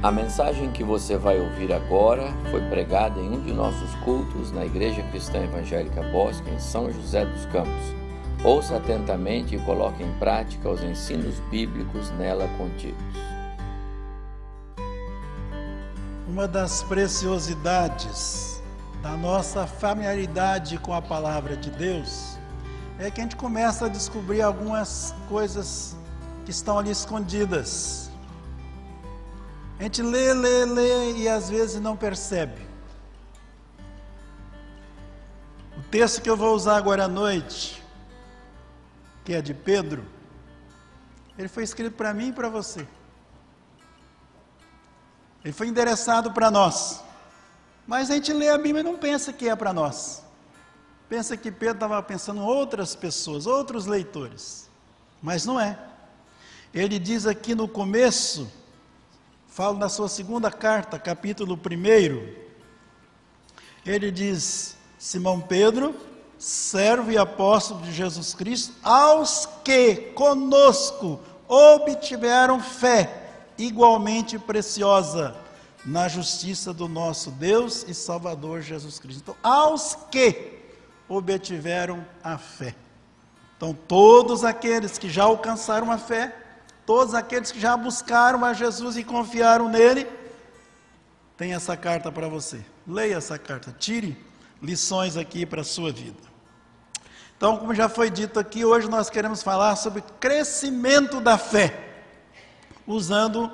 A mensagem que você vai ouvir agora foi pregada em um de nossos cultos na Igreja Cristã Evangélica Bosque, em São José dos Campos. Ouça atentamente e coloque em prática os ensinos bíblicos nela contidos. Uma das preciosidades da nossa familiaridade com a palavra de Deus é que a gente começa a descobrir algumas coisas que estão ali escondidas a gente lê, lê, lê e às vezes não percebe. O texto que eu vou usar agora à noite, que é de Pedro, ele foi escrito para mim e para você. Ele foi endereçado para nós. Mas a gente lê a Bíblia e não pensa que é para nós. Pensa que Pedro estava pensando em outras pessoas, outros leitores. Mas não é. Ele diz aqui no começo fala na sua segunda carta, capítulo 1, ele diz: Simão Pedro, servo e apóstolo de Jesus Cristo, aos que conosco obtiveram fé igualmente preciosa na justiça do nosso Deus e Salvador Jesus Cristo. Então, aos que obtiveram a fé. Então, todos aqueles que já alcançaram a fé, Todos aqueles que já buscaram a Jesus e confiaram nele, tem essa carta para você. Leia essa carta, tire lições aqui para a sua vida. Então, como já foi dito aqui, hoje nós queremos falar sobre crescimento da fé, usando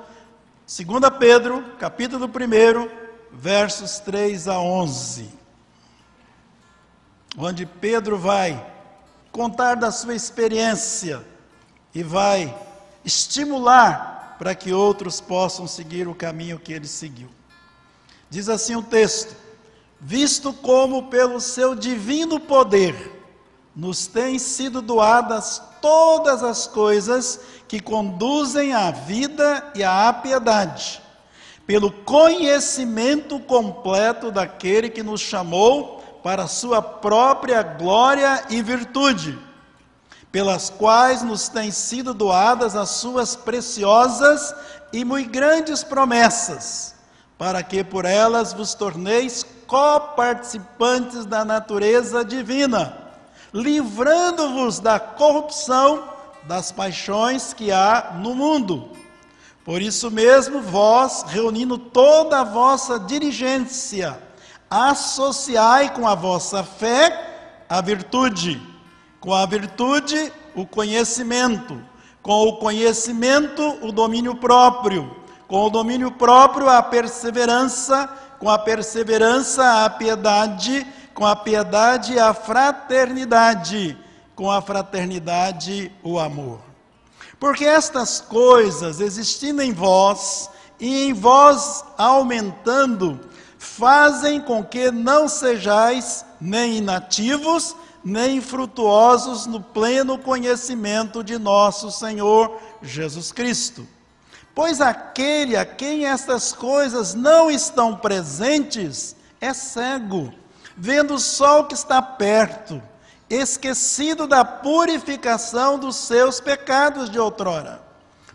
2 Pedro, capítulo 1, versos 3 a 11. Onde Pedro vai contar da sua experiência e vai estimular para que outros possam seguir o caminho que ele seguiu. Diz assim o texto: Visto como pelo seu divino poder nos têm sido doadas todas as coisas que conduzem à vida e à piedade, pelo conhecimento completo daquele que nos chamou para a sua própria glória e virtude pelas quais nos têm sido doadas as suas preciosas e muito grandes promessas, para que por elas vos torneis coparticipantes da natureza divina, livrando-vos da corrupção das paixões que há no mundo. Por isso mesmo, vós, reunindo toda a vossa diligência, associai com a vossa fé a virtude com a virtude, o conhecimento. Com o conhecimento, o domínio próprio. Com o domínio próprio, a perseverança. Com a perseverança, a piedade. Com a piedade, a fraternidade. Com a fraternidade, o amor. Porque estas coisas existindo em vós e em vós aumentando, fazem com que não sejais nem inativos, nem frutuosos no pleno conhecimento de nosso Senhor Jesus Cristo. Pois aquele a quem estas coisas não estão presentes é cego, vendo o sol que está perto, esquecido da purificação dos seus pecados de outrora.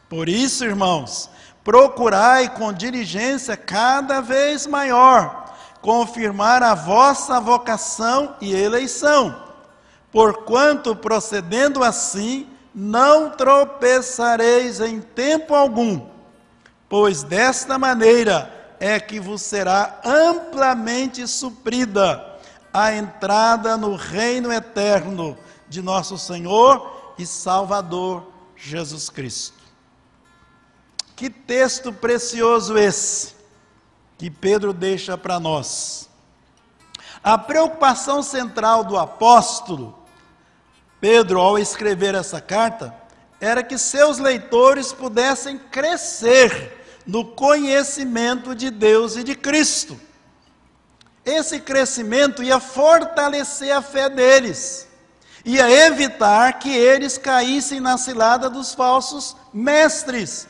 Por isso, irmãos, procurai com diligência cada vez maior confirmar a vossa vocação e eleição Porquanto procedendo assim, não tropeçareis em tempo algum, pois desta maneira é que vos será amplamente suprida a entrada no reino eterno de nosso Senhor e Salvador Jesus Cristo. Que texto precioso esse que Pedro deixa para nós. A preocupação central do apóstolo Pedro, ao escrever essa carta, era que seus leitores pudessem crescer no conhecimento de Deus e de Cristo. Esse crescimento ia fortalecer a fé deles, ia evitar que eles caíssem na cilada dos falsos mestres,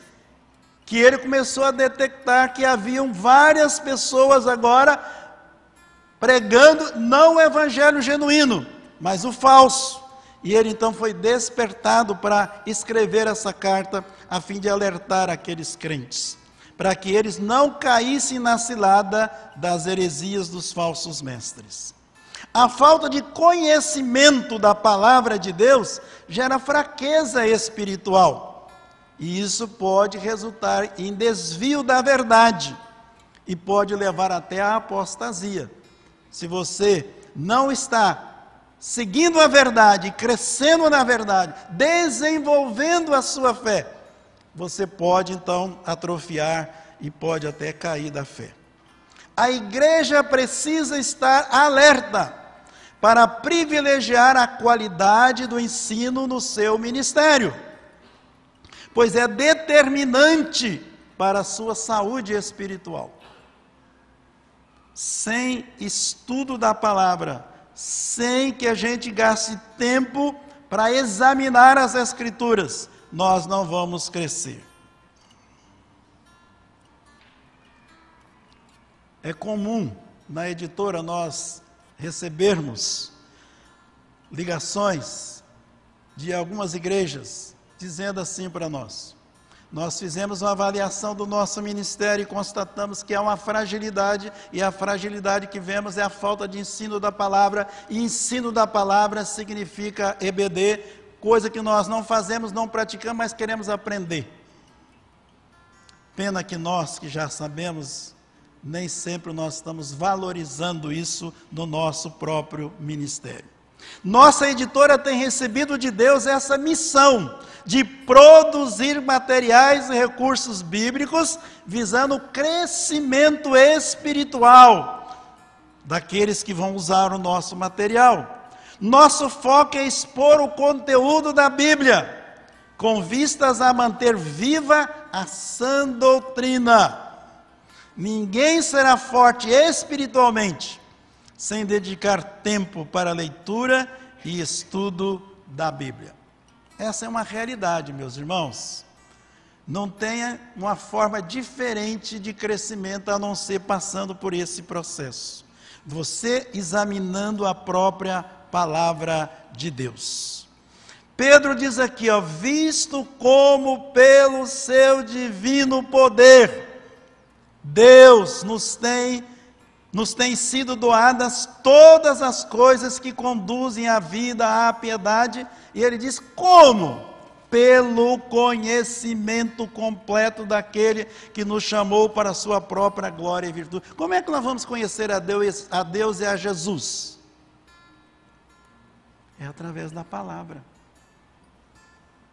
que ele começou a detectar que haviam várias pessoas agora pregando não o evangelho genuíno, mas o falso. E ele então foi despertado para escrever essa carta a fim de alertar aqueles crentes. para que eles não caíssem na cilada das heresias dos falsos mestres. A falta de conhecimento da palavra de Deus gera fraqueza espiritual. E isso pode resultar em desvio da verdade e pode levar até à apostasia. Se você não está seguindo a verdade, crescendo na verdade, desenvolvendo a sua fé, você pode então atrofiar e pode até cair da fé. A igreja precisa estar alerta para privilegiar a qualidade do ensino no seu ministério, pois é determinante para a sua saúde espiritual. Sem estudo da palavra, sem que a gente gaste tempo para examinar as Escrituras, nós não vamos crescer. É comum na editora nós recebermos ligações de algumas igrejas dizendo assim para nós: nós fizemos uma avaliação do nosso ministério e constatamos que há uma fragilidade, e a fragilidade que vemos é a falta de ensino da palavra, e ensino da palavra significa EBD, coisa que nós não fazemos, não praticamos, mas queremos aprender. Pena que nós que já sabemos nem sempre nós estamos valorizando isso no nosso próprio ministério. Nossa editora tem recebido de Deus essa missão de produzir materiais e recursos bíblicos visando o crescimento espiritual daqueles que vão usar o nosso material. Nosso foco é expor o conteúdo da Bíblia, com vistas a manter viva a sã doutrina Ninguém será forte espiritualmente sem dedicar tempo para a leitura e estudo da Bíblia. Essa é uma realidade, meus irmãos. Não tenha uma forma diferente de crescimento a não ser passando por esse processo. Você examinando a própria palavra de Deus. Pedro diz aqui, ó, visto como pelo seu divino poder Deus nos tem nos tem sido doadas todas as coisas que conduzem à vida, à piedade, e ele diz como? Pelo conhecimento completo daquele que nos chamou para a sua própria glória e virtude. Como é que nós vamos conhecer a Deus, a Deus e a Jesus? É através da palavra.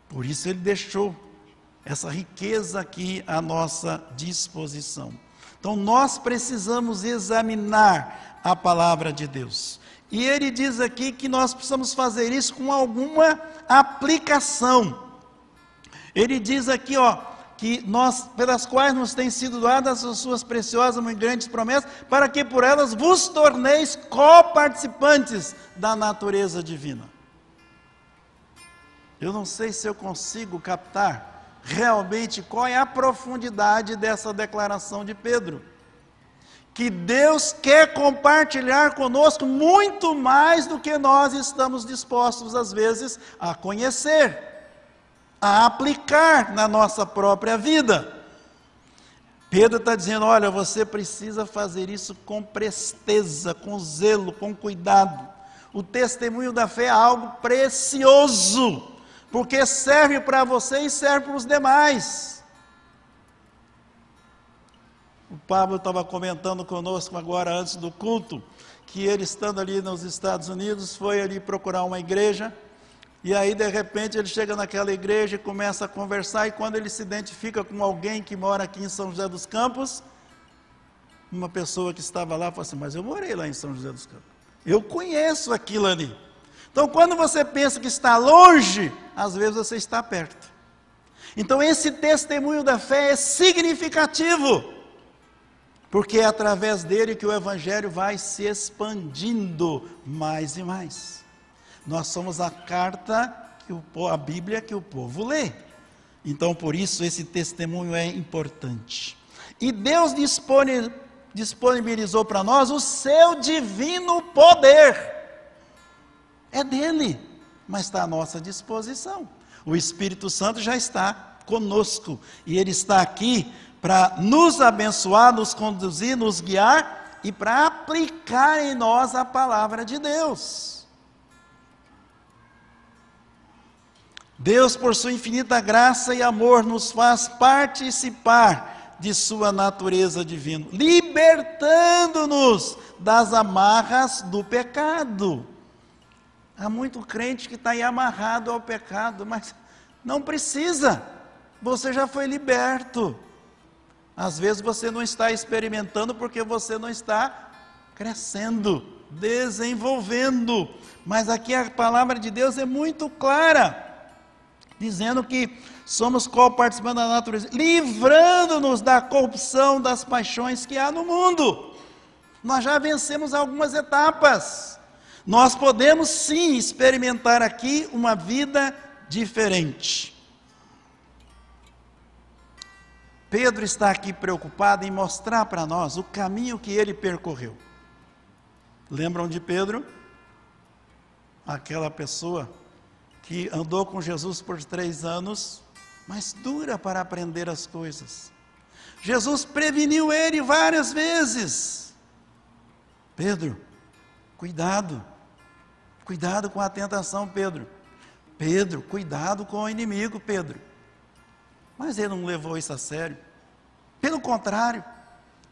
Por isso ele deixou essa riqueza aqui à nossa disposição. Então nós precisamos examinar a palavra de Deus. E ele diz aqui que nós precisamos fazer isso com alguma aplicação. Ele diz aqui, ó, que nós, pelas quais nos têm sido dadas as suas preciosas e grandes promessas, para que por elas vos torneis coparticipantes da natureza divina. Eu não sei se eu consigo captar realmente qual é a profundidade dessa declaração de Pedro. Que Deus quer compartilhar conosco muito mais do que nós estamos dispostos, às vezes, a conhecer, a aplicar na nossa própria vida. Pedro está dizendo: olha, você precisa fazer isso com presteza, com zelo, com cuidado. O testemunho da fé é algo precioso porque serve para você e serve para os demais. O Pablo estava comentando conosco agora, antes do culto, que ele estando ali nos Estados Unidos, foi ali procurar uma igreja, e aí de repente ele chega naquela igreja e começa a conversar, e quando ele se identifica com alguém que mora aqui em São José dos Campos, uma pessoa que estava lá falou assim: Mas eu morei lá em São José dos Campos, eu conheço aquilo ali. Então, quando você pensa que está longe, às vezes você está perto. Então, esse testemunho da fé é significativo, porque é através dele que o Evangelho vai se expandindo mais e mais. Nós somos a carta, que o, a Bíblia que o povo lê. Então, por isso, esse testemunho é importante. E Deus disponibilizou para nós o seu divino poder é dele, mas está à nossa disposição. O Espírito Santo já está conosco e ele está aqui para nos abençoar, nos conduzir, nos guiar e para aplicar em nós a palavra de Deus. Deus, por sua infinita graça e amor, nos faz participar de sua natureza divina, libertando-nos das amarras do pecado. Há muito crente que está aí amarrado ao pecado, mas não precisa, você já foi liberto. Às vezes você não está experimentando porque você não está crescendo, desenvolvendo. Mas aqui a palavra de Deus é muito clara, dizendo que somos co-participantes da natureza, livrando-nos da corrupção das paixões que há no mundo. Nós já vencemos algumas etapas. Nós podemos sim experimentar aqui uma vida diferente. Pedro está aqui preocupado em mostrar para nós o caminho que ele percorreu. Lembram de Pedro? Aquela pessoa que andou com Jesus por três anos, mas dura para aprender as coisas. Jesus preveniu ele várias vezes. Pedro, cuidado, cuidado com a tentação, Pedro. Pedro, cuidado com o inimigo, Pedro. Mas ele não levou isso a sério. Pelo contrário,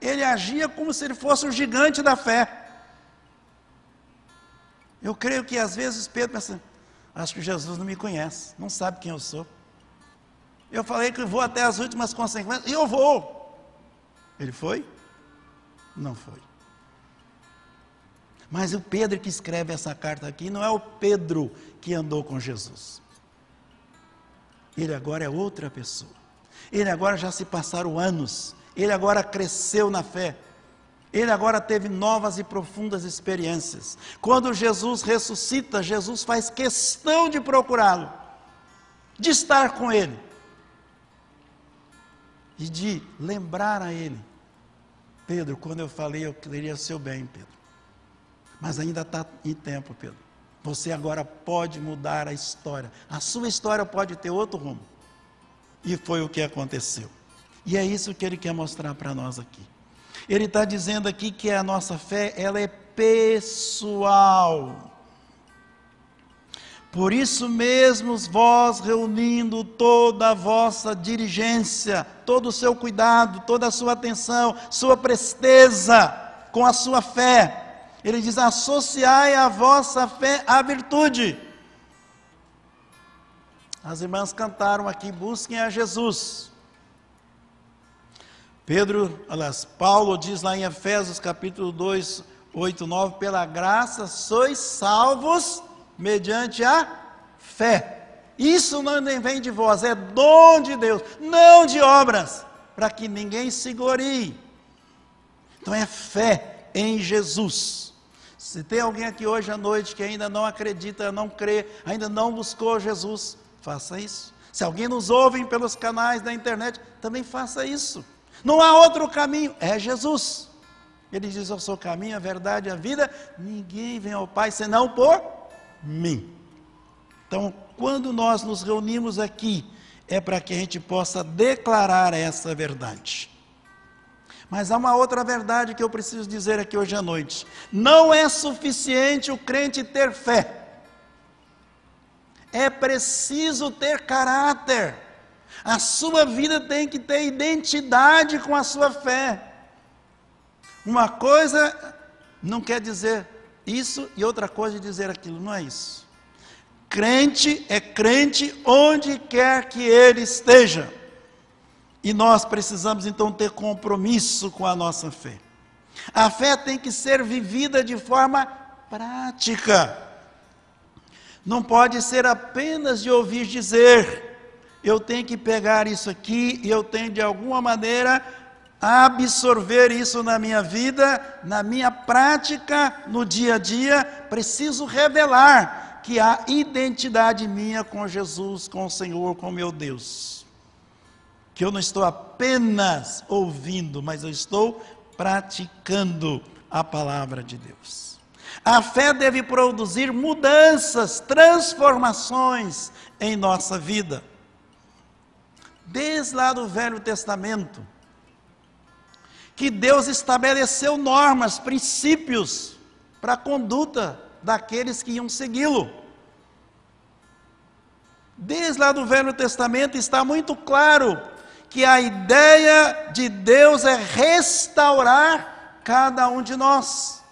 ele agia como se ele fosse o gigante da fé. Eu creio que às vezes Pedro pensa, acho que Jesus não me conhece, não sabe quem eu sou. Eu falei que vou até as últimas consequências, e eu vou. Ele foi? Não foi. Mas o Pedro que escreve essa carta aqui não é o Pedro que andou com Jesus. Ele agora é outra pessoa. Ele agora já se passaram anos. Ele agora cresceu na fé. Ele agora teve novas e profundas experiências. Quando Jesus ressuscita, Jesus faz questão de procurá-lo, de estar com ele e de lembrar a ele: Pedro, quando eu falei eu queria o seu bem, Pedro. Mas ainda está em tempo, Pedro. Você agora pode mudar a história. A sua história pode ter outro rumo. E foi o que aconteceu. E é isso que ele quer mostrar para nós aqui. Ele está dizendo aqui que a nossa fé, ela é pessoal. Por isso mesmo, vós reunindo toda a vossa diligência, todo o seu cuidado, toda a sua atenção, sua presteza com a sua fé, ele diz: associai a vossa fé à virtude. As irmãs cantaram aqui: busquem a Jesus. Pedro, aliás, Paulo diz lá em Efésios capítulo 2, 8, 9: pela graça sois salvos mediante a fé. Isso não vem de vós, é dom de Deus, não de obras, para que ninguém se glorie. Então é fé em Jesus. Se tem alguém aqui hoje à noite que ainda não acredita, não crê, ainda não buscou Jesus, faça isso. Se alguém nos ouve pelos canais da internet, também faça isso. Não há outro caminho, é Jesus. Ele diz: Eu sou o caminho, a verdade e a vida. Ninguém vem ao Pai senão por mim. Então, quando nós nos reunimos aqui, é para que a gente possa declarar essa verdade. Mas há uma outra verdade que eu preciso dizer aqui hoje à noite: não é suficiente o crente ter fé, é preciso ter caráter. A sua vida tem que ter identidade com a sua fé. Uma coisa não quer dizer isso e outra coisa dizer aquilo, não é isso. Crente é crente onde quer que ele esteja. E nós precisamos então ter compromisso com a nossa fé. A fé tem que ser vivida de forma prática. Não pode ser apenas de ouvir dizer. Eu tenho que pegar isso aqui e eu tenho de alguma maneira absorver isso na minha vida, na minha prática, no dia a dia. Preciso revelar que há identidade minha com Jesus, com o Senhor, com meu Deus que eu não estou apenas ouvindo, mas eu estou praticando a palavra de Deus. A fé deve produzir mudanças, transformações em nossa vida. Desde lá do Velho Testamento, que Deus estabeleceu normas, princípios para a conduta daqueles que iam segui-lo. Desde lá do Velho Testamento está muito claro que a ideia de Deus é restaurar cada um de nós,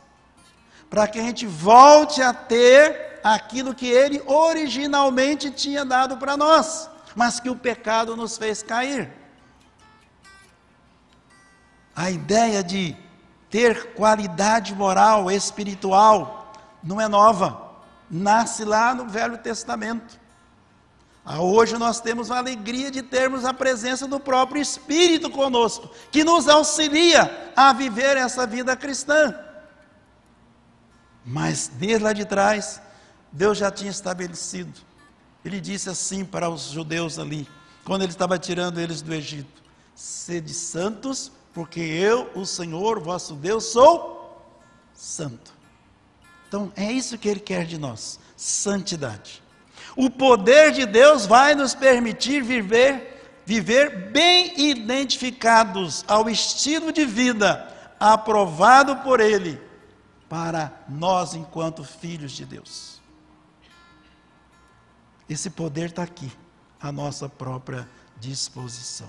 para que a gente volte a ter aquilo que Ele originalmente tinha dado para nós, mas que o pecado nos fez cair. A ideia de ter qualidade moral, espiritual, não é nova, nasce lá no Velho Testamento. Ah, hoje nós temos a alegria de termos a presença do próprio Espírito conosco, que nos auxilia a viver essa vida cristã. Mas desde lá de trás, Deus já tinha estabelecido. Ele disse assim para os judeus ali, quando ele estava tirando eles do Egito: Sede santos, porque eu, o Senhor, vosso Deus, sou santo. Então, é isso que ele quer de nós: santidade. O poder de Deus vai nos permitir viver, viver bem identificados ao estilo de vida aprovado por Ele para nós enquanto filhos de Deus. Esse poder está aqui, à nossa própria disposição.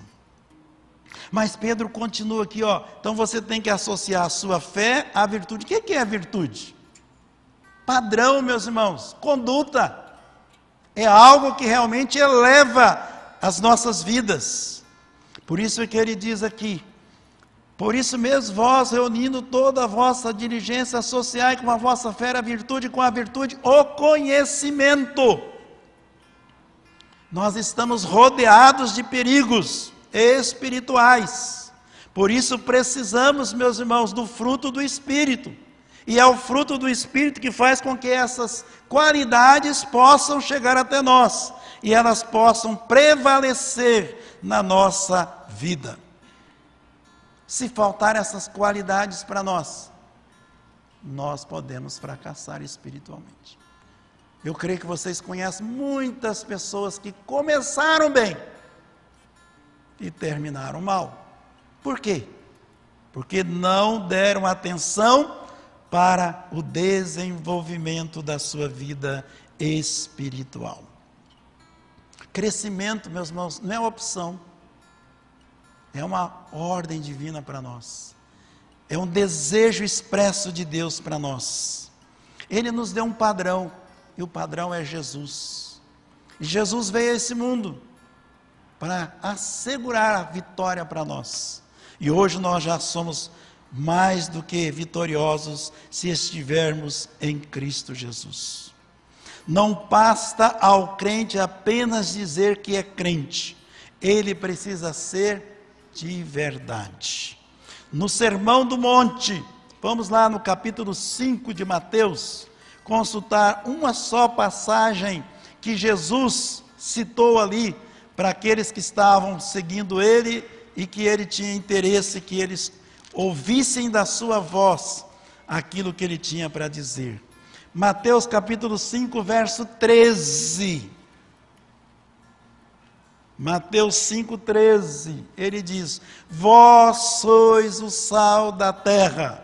Mas Pedro continua aqui, ó. Então você tem que associar a sua fé à virtude. O que é virtude? Padrão, meus irmãos, conduta é algo que realmente eleva as nossas vidas. Por isso é que ele diz aqui: por isso mesmo, vós, reunindo toda a vossa diligência, associai com a vossa fé a virtude, com a virtude o conhecimento. Nós estamos rodeados de perigos espirituais. Por isso precisamos, meus irmãos, do fruto do Espírito. E é o fruto do Espírito que faz com que essas qualidades possam chegar até nós e elas possam prevalecer na nossa vida. Se faltar essas qualidades para nós, nós podemos fracassar espiritualmente. Eu creio que vocês conhecem muitas pessoas que começaram bem e terminaram mal. Por quê? Porque não deram atenção para o desenvolvimento da sua vida espiritual. Crescimento, meus irmãos, não é opção, é uma ordem divina para nós, é um desejo expresso de Deus para nós. Ele nos deu um padrão, e o padrão é Jesus. E Jesus veio a esse mundo para assegurar a vitória para nós. E hoje nós já somos mais do que vitoriosos se estivermos em Cristo Jesus. Não basta ao crente apenas dizer que é crente, ele precisa ser de verdade. No Sermão do Monte, vamos lá no capítulo 5 de Mateus, consultar uma só passagem que Jesus citou ali para aqueles que estavam seguindo ele e que ele tinha interesse que eles ouvissem da sua voz aquilo que ele tinha para dizer. Mateus capítulo 5, verso 13. Mateus 5,13, ele diz: Vós sois o sal da terra.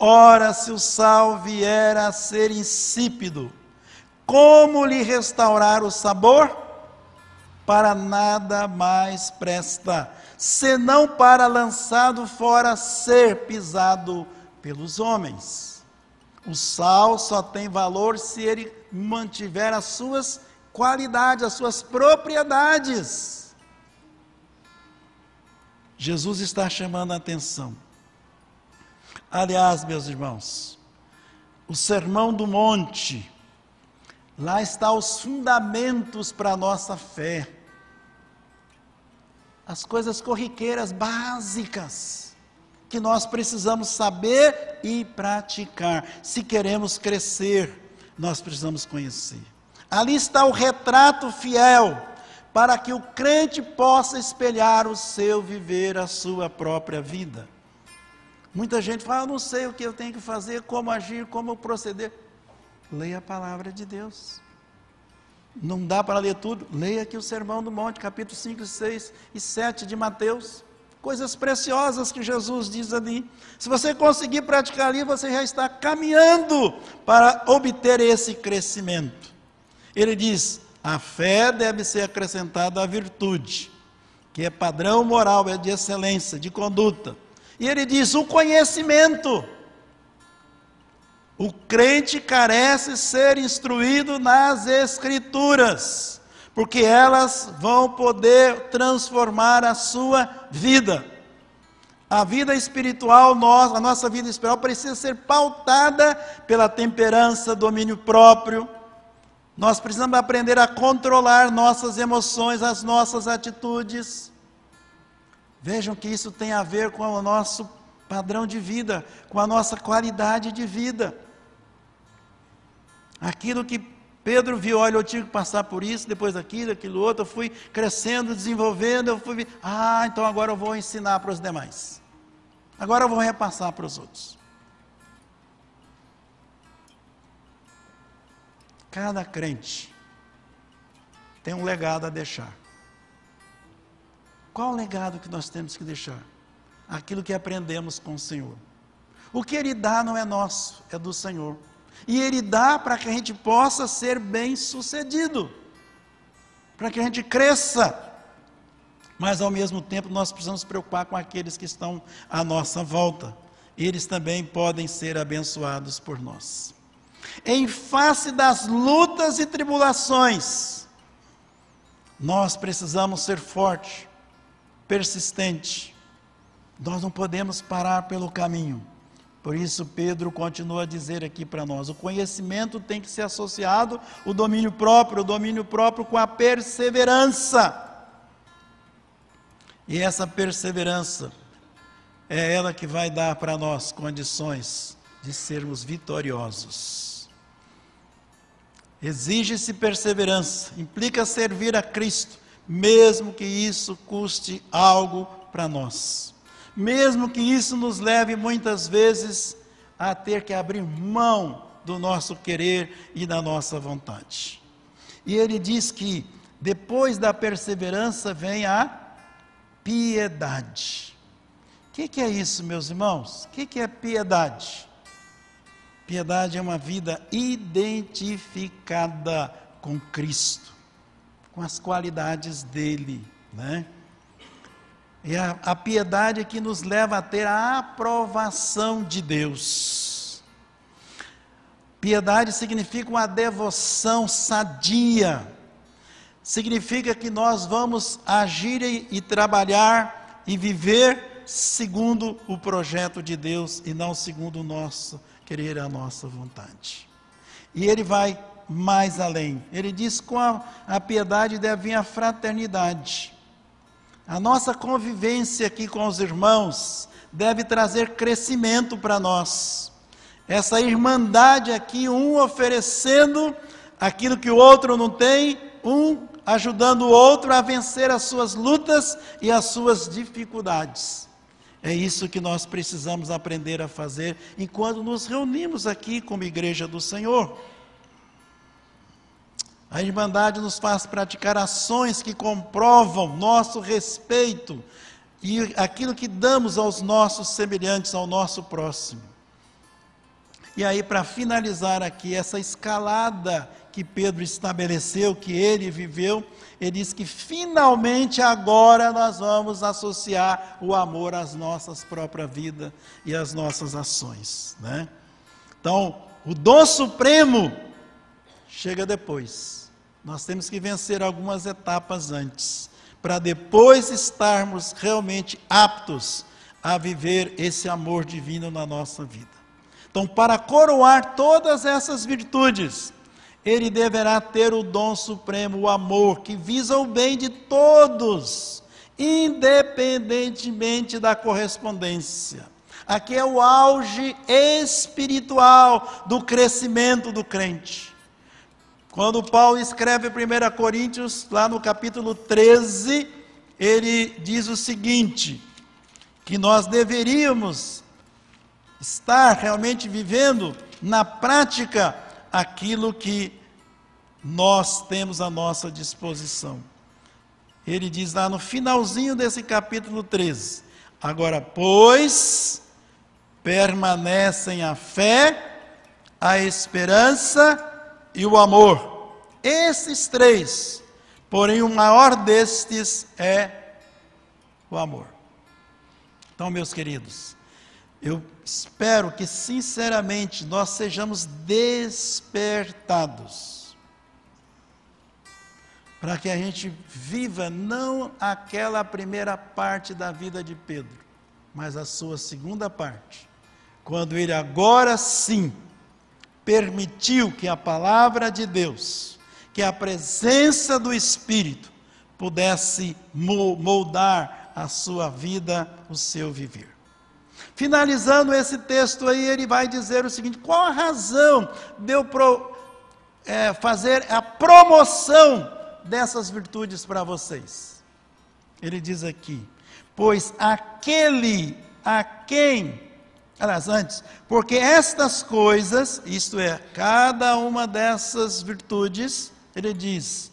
Ora, se o sal vier a ser insípido, como lhe restaurar o sabor? Para nada mais presta, senão para lançado fora ser pisado pelos homens. O sal só tem valor se ele mantiver as suas qualidades, as suas propriedades. Jesus está chamando a atenção. Aliás, meus irmãos, o Sermão do Monte, lá está os fundamentos para a nossa fé as coisas corriqueiras básicas que nós precisamos saber e praticar. Se queremos crescer, nós precisamos conhecer. Ali está o retrato fiel para que o crente possa espelhar o seu viver, a sua própria vida. Muita gente fala, eu não sei o que eu tenho que fazer, como agir, como proceder. Leia a palavra de Deus. Não dá para ler tudo? Leia aqui o Sermão do Monte, capítulo 5, 6 e 7 de Mateus. coisas preciosas que Jesus diz ali. Se você conseguir praticar ali, você já está caminhando para obter esse crescimento. Ele diz: a fé deve ser acrescentada à virtude, que é padrão moral, é de excelência, de conduta. E ele diz: o conhecimento. O crente carece ser instruído nas Escrituras, porque elas vão poder transformar a sua vida. A vida espiritual, a nossa vida espiritual precisa ser pautada pela temperança, domínio próprio. Nós precisamos aprender a controlar nossas emoções, as nossas atitudes. Vejam que isso tem a ver com o nosso padrão de vida, com a nossa qualidade de vida. Aquilo que Pedro viu, olha, eu tive que passar por isso, depois daquilo, aquilo outro, eu fui crescendo, desenvolvendo, eu fui. Ah, então agora eu vou ensinar para os demais. Agora eu vou repassar para os outros. Cada crente tem um legado a deixar. Qual o legado que nós temos que deixar? Aquilo que aprendemos com o Senhor. O que Ele dá não é nosso, é do Senhor. E Ele dá para que a gente possa ser bem sucedido, para que a gente cresça. Mas ao mesmo tempo nós precisamos nos preocupar com aqueles que estão à nossa volta. Eles também podem ser abençoados por nós. Em face das lutas e tribulações, nós precisamos ser fortes, persistentes. Nós não podemos parar pelo caminho. Por isso, Pedro continua a dizer aqui para nós: o conhecimento tem que ser associado o domínio próprio, o domínio próprio com a perseverança. E essa perseverança é ela que vai dar para nós condições de sermos vitoriosos. Exige-se perseverança, implica servir a Cristo, mesmo que isso custe algo para nós mesmo que isso nos leve muitas vezes a ter que abrir mão do nosso querer e da nossa vontade. E ele diz que depois da perseverança vem a piedade. O que, que, é isso, meus irmãos? O que, que é piedade? Piedade é uma vida identificada com Cristo, com as qualidades dele, né? E a, a piedade que nos leva a ter a aprovação de Deus. Piedade significa uma devoção sadia, significa que nós vamos agir e, e trabalhar e viver segundo o projeto de Deus e não segundo o nosso querer, a nossa vontade. E ele vai mais além. Ele diz: com a, a piedade deve vir a fraternidade. A nossa convivência aqui com os irmãos deve trazer crescimento para nós. Essa irmandade aqui, um oferecendo aquilo que o outro não tem, um ajudando o outro a vencer as suas lutas e as suas dificuldades. É isso que nós precisamos aprender a fazer enquanto nos reunimos aqui como igreja do Senhor. A Irmandade nos faz praticar ações que comprovam nosso respeito e aquilo que damos aos nossos semelhantes, ao nosso próximo. E aí, para finalizar aqui, essa escalada que Pedro estabeleceu, que ele viveu, ele diz que finalmente agora nós vamos associar o amor às nossas próprias vidas e às nossas ações. Né? Então, o dom supremo chega depois. Nós temos que vencer algumas etapas antes, para depois estarmos realmente aptos a viver esse amor divino na nossa vida. Então, para coroar todas essas virtudes, ele deverá ter o dom supremo, o amor, que visa o bem de todos, independentemente da correspondência. Aqui é o auge espiritual do crescimento do crente. Quando Paulo escreve 1 Coríntios, lá no capítulo 13, ele diz o seguinte: que nós deveríamos estar realmente vivendo na prática aquilo que nós temos à nossa disposição. Ele diz lá no finalzinho desse capítulo 13: Agora, pois, permanecem a fé, a esperança e o amor. Esses três. Porém, o maior destes é o amor. Então, meus queridos, eu espero que sinceramente nós sejamos despertados para que a gente viva não aquela primeira parte da vida de Pedro, mas a sua segunda parte, quando ele agora sim permitiu que a palavra de Deus, que a presença do Espírito pudesse moldar a sua vida, o seu viver. Finalizando esse texto aí, ele vai dizer o seguinte: qual a razão de eu pro, é, fazer a promoção dessas virtudes para vocês? Ele diz aqui: pois aquele a quem, aliás, antes, porque estas coisas, isto é, cada uma dessas virtudes, ele diz,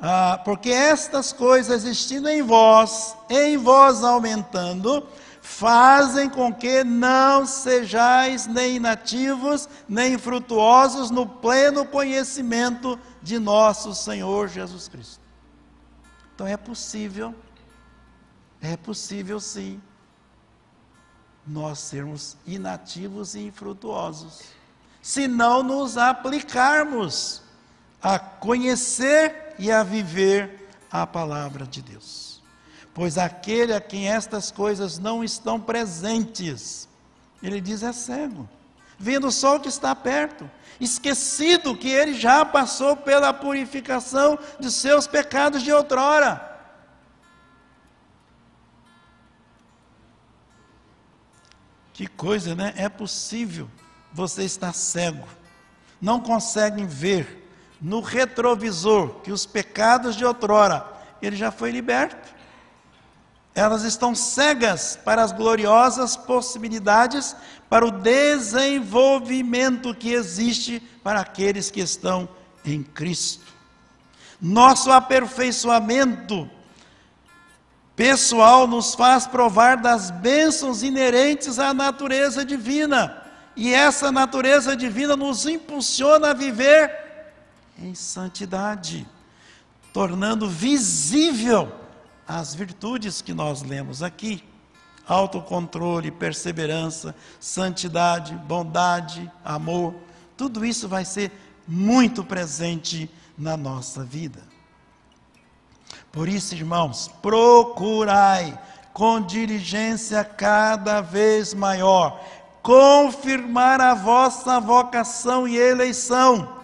ah, porque estas coisas existindo em vós, em vós aumentando, fazem com que não sejais nem inativos, nem frutuosos no pleno conhecimento de nosso Senhor Jesus Cristo. Então é possível, é possível sim, nós sermos inativos e infrutuosos, se não nos aplicarmos a conhecer e a viver a palavra de Deus pois aquele a quem estas coisas não estão presentes, ele diz é cego, vendo só o que está perto, esquecido que ele já passou pela purificação de seus pecados de outrora. Que coisa, né? É possível você estar cego, não conseguem ver no retrovisor que os pecados de outrora ele já foi liberto elas estão cegas para as gloriosas possibilidades, para o desenvolvimento que existe para aqueles que estão em Cristo. Nosso aperfeiçoamento pessoal nos faz provar das bênçãos inerentes à natureza divina, e essa natureza divina nos impulsiona a viver em santidade, tornando visível as virtudes que nós lemos aqui: autocontrole, perseverança, santidade, bondade, amor. Tudo isso vai ser muito presente na nossa vida. Por isso, irmãos, procurai com diligência cada vez maior confirmar a vossa vocação e eleição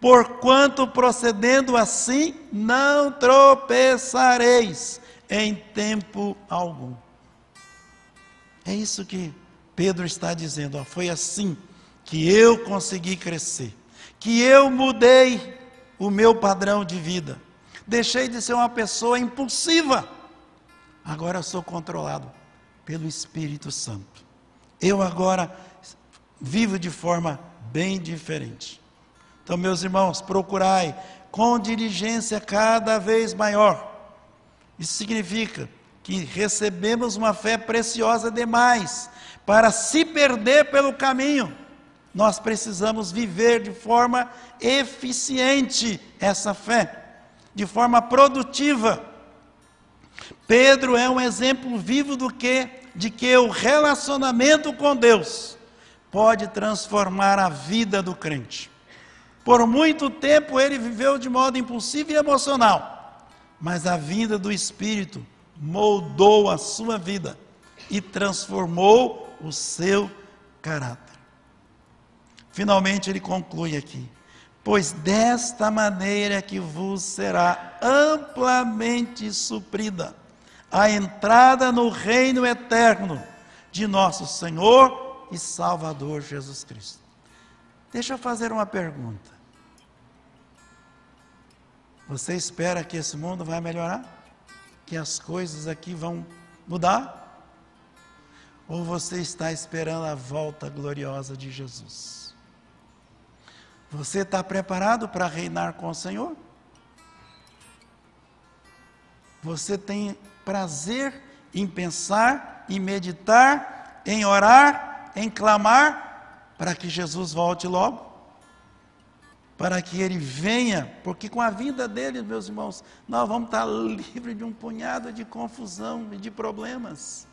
Porquanto procedendo assim, não tropeçareis em tempo algum. É isso que Pedro está dizendo. Ó, foi assim que eu consegui crescer, que eu mudei o meu padrão de vida. Deixei de ser uma pessoa impulsiva. Agora sou controlado pelo Espírito Santo. Eu agora vivo de forma bem diferente. Então, meus irmãos, procurai com diligência cada vez maior. Isso significa que recebemos uma fé preciosa demais para se perder pelo caminho. Nós precisamos viver de forma eficiente essa fé, de forma produtiva. Pedro é um exemplo vivo do que de que o relacionamento com Deus pode transformar a vida do crente. Por muito tempo ele viveu de modo impulsivo e emocional, mas a vinda do Espírito moldou a sua vida e transformou o seu caráter. Finalmente ele conclui aqui: Pois desta maneira que vos será amplamente suprida a entrada no reino eterno de nosso Senhor e Salvador Jesus Cristo. Deixa eu fazer uma pergunta. Você espera que esse mundo vai melhorar? Que as coisas aqui vão mudar? Ou você está esperando a volta gloriosa de Jesus? Você está preparado para reinar com o Senhor? Você tem prazer em pensar em meditar, em orar, em clamar, para que Jesus volte logo? Para que ele venha, porque com a vinda dele, meus irmãos, nós vamos estar livres de um punhado de confusão e de problemas,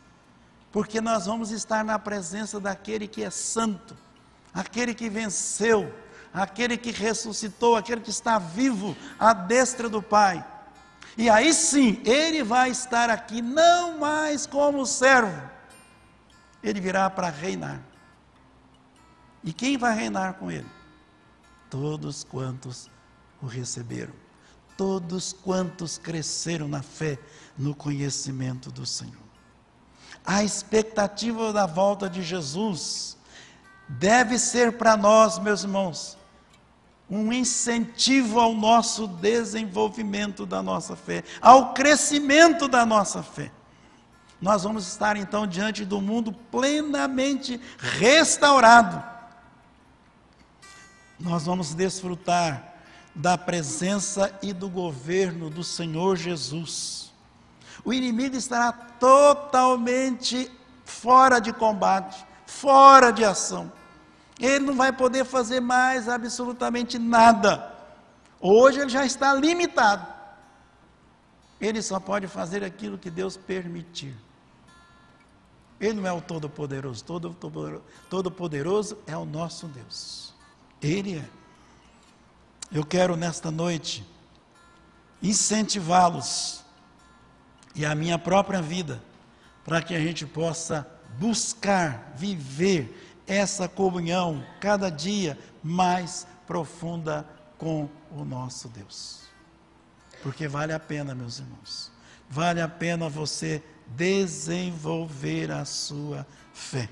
porque nós vamos estar na presença daquele que é santo, aquele que venceu, aquele que ressuscitou, aquele que está vivo à destra do Pai. E aí sim, ele vai estar aqui não mais como servo, ele virá para reinar. E quem vai reinar com ele? todos quantos o receberam, todos quantos cresceram na fé, no conhecimento do Senhor. A expectativa da volta de Jesus deve ser para nós, meus irmãos, um incentivo ao nosso desenvolvimento da nossa fé, ao crescimento da nossa fé. Nós vamos estar então diante do mundo plenamente restaurado nós vamos desfrutar da presença e do governo do Senhor Jesus. O inimigo estará totalmente fora de combate, fora de ação. Ele não vai poder fazer mais absolutamente nada. Hoje ele já está limitado. Ele só pode fazer aquilo que Deus permitir. Ele não é o Todo-Poderoso, Todo-Poderoso é o nosso Deus. Ele é. Eu quero nesta noite incentivá-los e a minha própria vida para que a gente possa buscar viver essa comunhão cada dia mais profunda com o nosso Deus. Porque vale a pena, meus irmãos. Vale a pena você desenvolver a sua fé.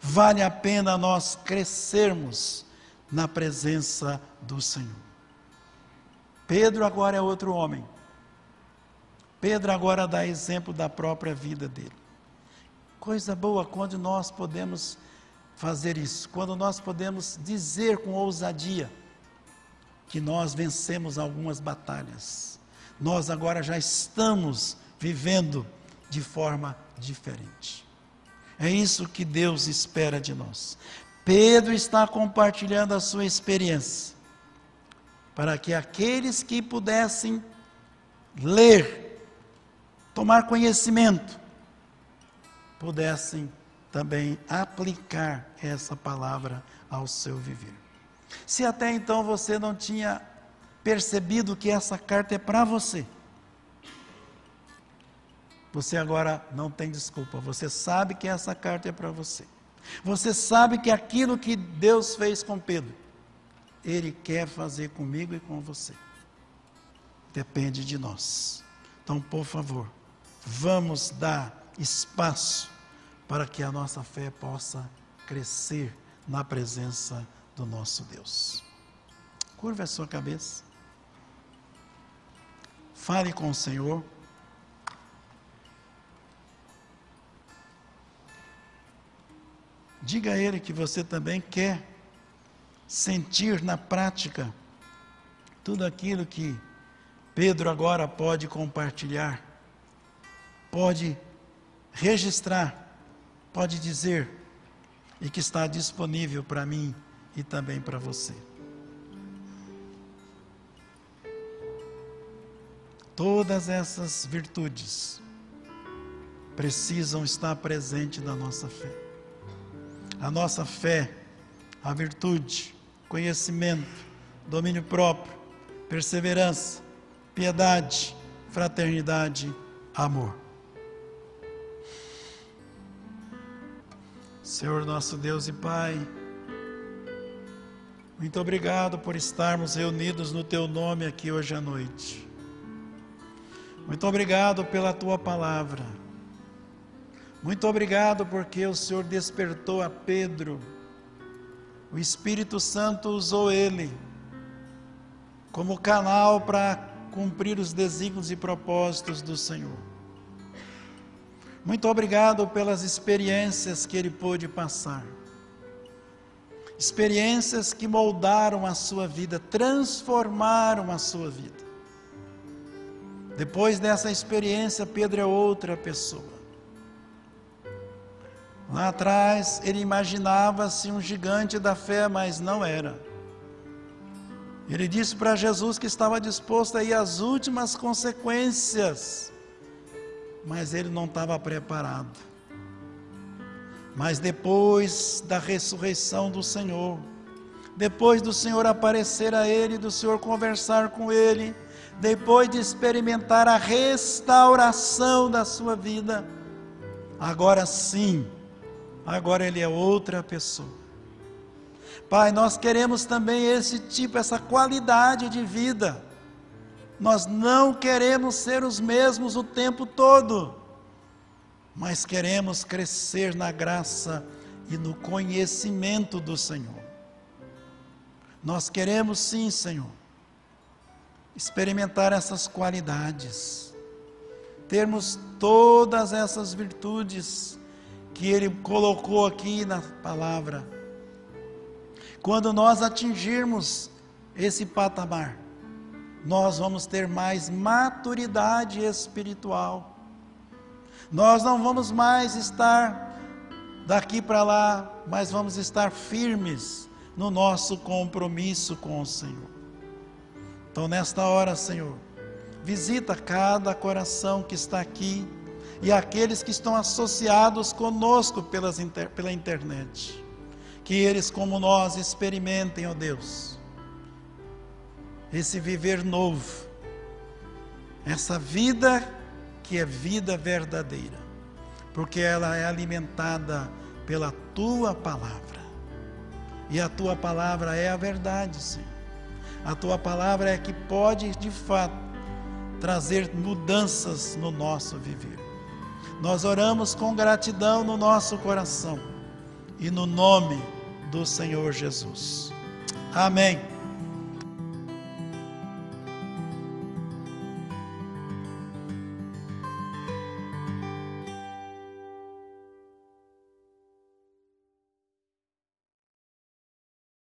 Vale a pena nós crescermos na presença do Senhor. Pedro agora é outro homem. Pedro agora dá exemplo da própria vida dele. Coisa boa quando nós podemos fazer isso, quando nós podemos dizer com ousadia que nós vencemos algumas batalhas. Nós agora já estamos vivendo de forma diferente. É isso que Deus espera de nós. Pedro está compartilhando a sua experiência, para que aqueles que pudessem ler, tomar conhecimento, pudessem também aplicar essa palavra ao seu viver. Se até então você não tinha percebido que essa carta é para você, você agora não tem desculpa, você sabe que essa carta é para você. Você sabe que aquilo que Deus fez com Pedro, Ele quer fazer comigo e com você. Depende de nós. Então, por favor, vamos dar espaço para que a nossa fé possa crescer na presença do nosso Deus. Curva a sua cabeça. Fale com o Senhor. Diga a Ele que você também quer sentir na prática tudo aquilo que Pedro agora pode compartilhar, pode registrar, pode dizer, e que está disponível para mim e também para você. Todas essas virtudes precisam estar presentes na nossa fé a nossa fé, a virtude, conhecimento, domínio próprio, perseverança, piedade, fraternidade, amor. Senhor nosso Deus e Pai, muito obrigado por estarmos reunidos no Teu nome aqui hoje à noite. Muito obrigado pela Tua palavra. Muito obrigado porque o Senhor despertou a Pedro. O Espírito Santo usou ele como canal para cumprir os desígnios e propósitos do Senhor. Muito obrigado pelas experiências que ele pôde passar. Experiências que moldaram a sua vida, transformaram a sua vida. Depois dessa experiência, Pedro é outra pessoa. Lá atrás ele imaginava-se um gigante da fé, mas não era. Ele disse para Jesus que estava disposto a ir às últimas consequências, mas ele não estava preparado. Mas depois da ressurreição do Senhor, depois do Senhor aparecer a ele, do Senhor conversar com ele, depois de experimentar a restauração da sua vida, agora sim, agora ele é outra pessoa. Pai, nós queremos também esse tipo, essa qualidade de vida. Nós não queremos ser os mesmos o tempo todo, mas queremos crescer na graça e no conhecimento do Senhor. Nós queremos sim, Senhor, experimentar essas qualidades, termos todas essas virtudes que Ele colocou aqui na palavra. Quando nós atingirmos esse patamar, nós vamos ter mais maturidade espiritual. Nós não vamos mais estar daqui para lá, mas vamos estar firmes no nosso compromisso com o Senhor. Então, nesta hora, Senhor, visita cada coração que está aqui e aqueles que estão associados conosco pelas pela internet. Que eles, como nós, experimentem, ó Deus, esse viver novo, essa vida que é vida verdadeira, porque ela é alimentada pela tua palavra. E a tua palavra é a verdade, Senhor. A tua palavra é que pode, de fato, trazer mudanças no nosso viver. Nós oramos com gratidão no nosso coração e no nome do Senhor Jesus. Amém.